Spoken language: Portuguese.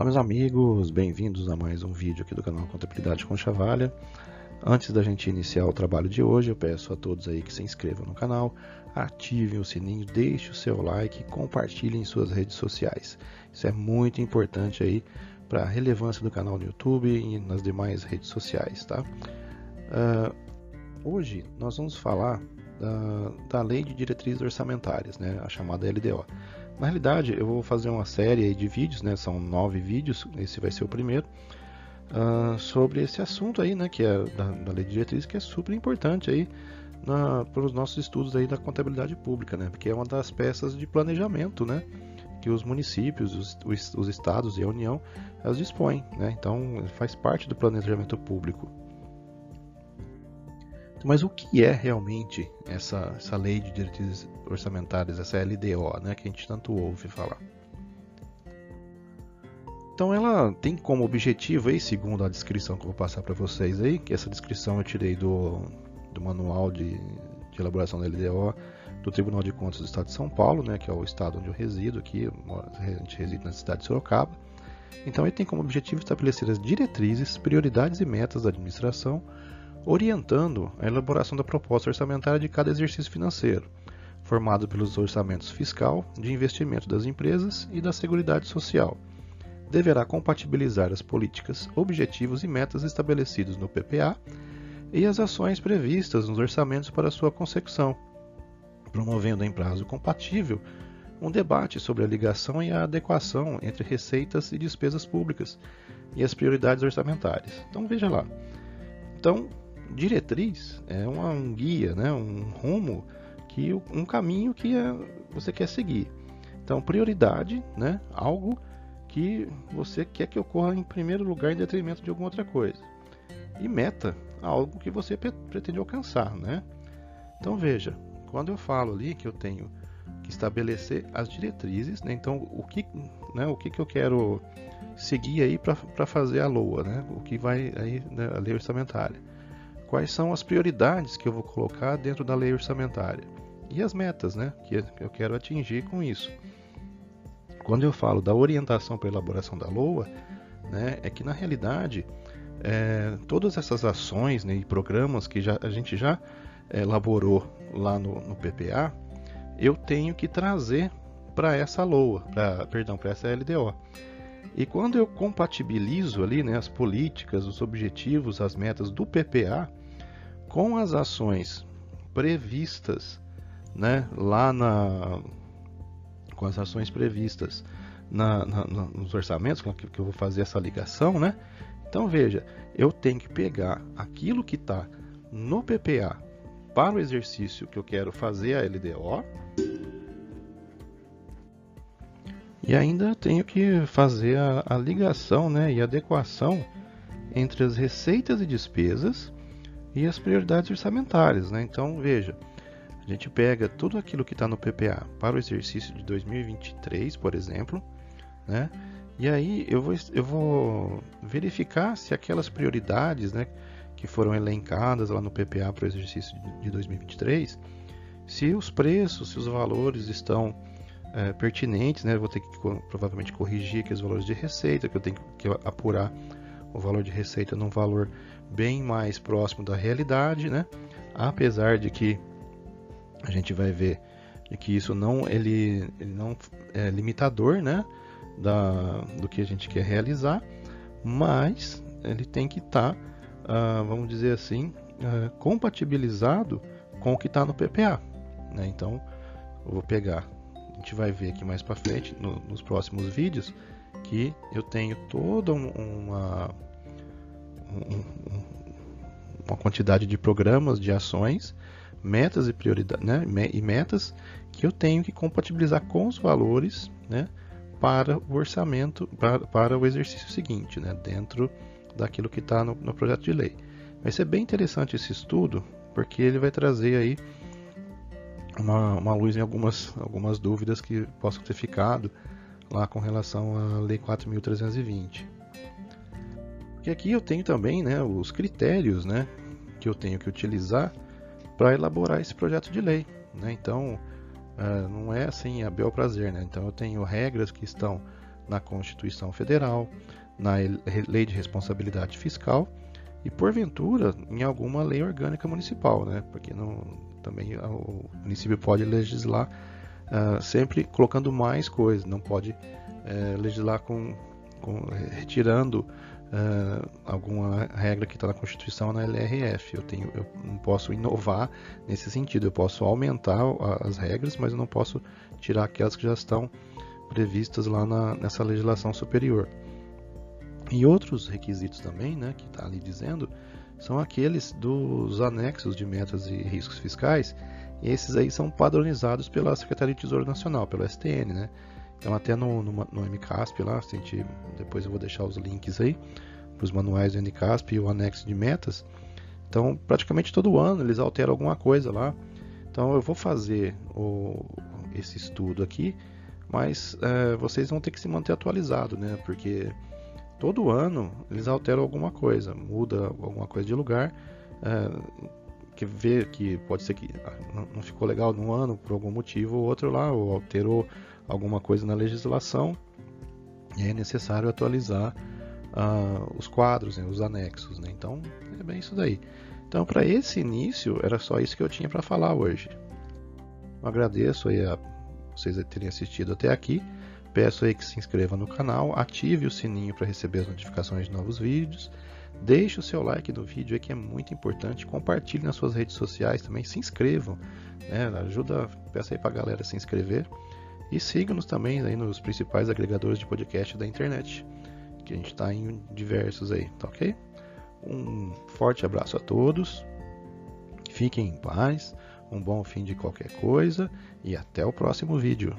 Olá meus amigos, bem-vindos a mais um vídeo aqui do canal Contabilidade com Chavalha. Antes da gente iniciar o trabalho de hoje, eu peço a todos aí que se inscrevam no canal, ativem o sininho, deixem o seu like, compartilhem em suas redes sociais. Isso é muito importante aí para a relevância do canal no YouTube e nas demais redes sociais, tá? Uh, hoje nós vamos falar da, da Lei de Diretrizes Orçamentárias, né, a chamada LDO. Na realidade, eu vou fazer uma série de vídeos, né, são nove vídeos, esse vai ser o primeiro, uh, sobre esse assunto aí, né, que é da, da Lei de Diretrizes, que é super importante aí para os nossos estudos aí da contabilidade pública, né, porque é uma das peças de planejamento, né, que os municípios, os, os, os estados e a União elas dispõem, né, então faz parte do planejamento público. Mas o que é realmente essa, essa lei de diretrizes orçamentárias, essa LDO, né, que a gente tanto ouve falar? Então ela tem como objetivo aí, segundo a descrição que eu vou passar para vocês aí, que essa descrição eu tirei do, do manual de, de, elaboração da LDO do Tribunal de Contas do Estado de São Paulo, né, que é o estado onde eu resido aqui, a gente reside na cidade de Sorocaba. Então ele tem como objetivo estabelecer as diretrizes, prioridades e metas da administração orientando a elaboração da proposta orçamentária de cada exercício financeiro, formado pelos orçamentos fiscal, de investimento das empresas e da Seguridade Social. Deverá compatibilizar as políticas, objetivos e metas estabelecidos no PPA e as ações previstas nos orçamentos para sua consecução, promovendo em prazo compatível um debate sobre a ligação e a adequação entre receitas e despesas públicas e as prioridades orçamentárias. Então veja lá. Então, diretriz é uma, um guia, né, um rumo, que um caminho que é, você quer seguir. Então, prioridade, né, algo que você quer que ocorra em primeiro lugar em detrimento de alguma outra coisa. E meta, algo que você pretende alcançar, né? Então veja, quando eu falo ali que eu tenho que estabelecer as diretrizes, né? então o que, né, o que, que eu quero seguir aí para fazer a LOA, né? O que vai aí né, a lei orçamentária quais são as prioridades que eu vou colocar dentro da lei orçamentária e as metas né, que eu quero atingir com isso. Quando eu falo da orientação para a elaboração da LOA, né, é que na realidade é, todas essas ações né, e programas que já, a gente já é, elaborou lá no, no PPA, eu tenho que trazer para essa LOA, pra, perdão, para essa LDO. E quando eu compatibilizo ali né, as políticas, os objetivos, as metas do PPA, com as ações previstas né, lá na com as ações previstas na, na, nos orçamentos, que, que eu vou fazer essa ligação, né? Então veja, eu tenho que pegar aquilo que está no PPA para o exercício que eu quero fazer a LDO e ainda tenho que fazer a, a ligação né, e adequação entre as receitas e despesas e as prioridades orçamentárias. Né? Então, veja, a gente pega tudo aquilo que está no PPA para o exercício de 2023, por exemplo, né? e aí eu vou, eu vou verificar se aquelas prioridades né, que foram elencadas lá no PPA para o exercício de 2023, se os preços, se os valores estão é, pertinentes, né? Eu vou ter que provavelmente corrigir aqueles valores de receita, que eu tenho que apurar o valor de receita num valor bem mais próximo da realidade, né? Apesar de que a gente vai ver de que isso não ele, ele não é limitador, né? Da, do que a gente quer realizar, mas ele tem que estar, tá, uh, vamos dizer assim, uh, compatibilizado com o que está no PPA. Né? Então, eu vou pegar, a gente vai ver aqui mais para frente, no, nos próximos vídeos, que eu tenho toda uma uma quantidade de programas, de ações, metas e prioridades, né, e metas que eu tenho que compatibilizar com os valores, né, para o orçamento, para, para o exercício seguinte, né, dentro daquilo que está no, no projeto de lei. Vai ser bem interessante esse estudo, porque ele vai trazer aí uma, uma luz em algumas, algumas dúvidas que possam ter ficado lá com relação à Lei 4.320. E aqui eu tenho também né, os critérios né, que eu tenho que utilizar para elaborar esse projeto de lei. Né? Então, uh, não é assim a bel prazer. Né? Então, eu tenho regras que estão na Constituição Federal, na Lei de Responsabilidade Fiscal e, porventura, em alguma lei orgânica municipal, né? porque não, também o município pode legislar uh, sempre colocando mais coisas, não pode uh, legislar com, retirando uh, alguma regra que está na Constituição na LRF. Eu, tenho, eu não posso inovar nesse sentido, eu posso aumentar as regras, mas eu não posso tirar aquelas que já estão previstas lá na, nessa legislação superior. E outros requisitos também, né, que está ali dizendo, são aqueles dos anexos de metas e riscos fiscais. E esses aí são padronizados pela Secretaria de Tesouro Nacional, pelo STN, né? Então até no, no, no MCASP lá, gente, depois eu vou deixar os links aí para os manuais do MCASP e o anexo de metas. Então praticamente todo ano eles alteram alguma coisa lá. Então eu vou fazer o, esse estudo aqui, mas é, vocês vão ter que se manter atualizado, né? Porque todo ano eles alteram alguma coisa, muda alguma coisa de lugar, é, que vê que pode ser que ah, não ficou legal num ano por algum motivo ou outro lá, ou alterou alguma coisa na legislação, e é necessário atualizar uh, os quadros, né, os anexos. Né? Então é bem isso daí. Então para esse início era só isso que eu tinha para falar hoje. Eu agradeço aí a vocês terem assistido até aqui. Peço aí que se inscreva no canal, ative o sininho para receber as notificações de novos vídeos. Deixe o seu like no vídeo aí que é muito importante. Compartilhe nas suas redes sociais também. Se inscrevam. Né? Ajuda, peça aí para a galera se inscrever. E siga-nos também aí nos principais agregadores de podcast da internet. Que a gente está em diversos aí, tá ok? Um forte abraço a todos. Fiquem em paz. Um bom fim de qualquer coisa. E até o próximo vídeo.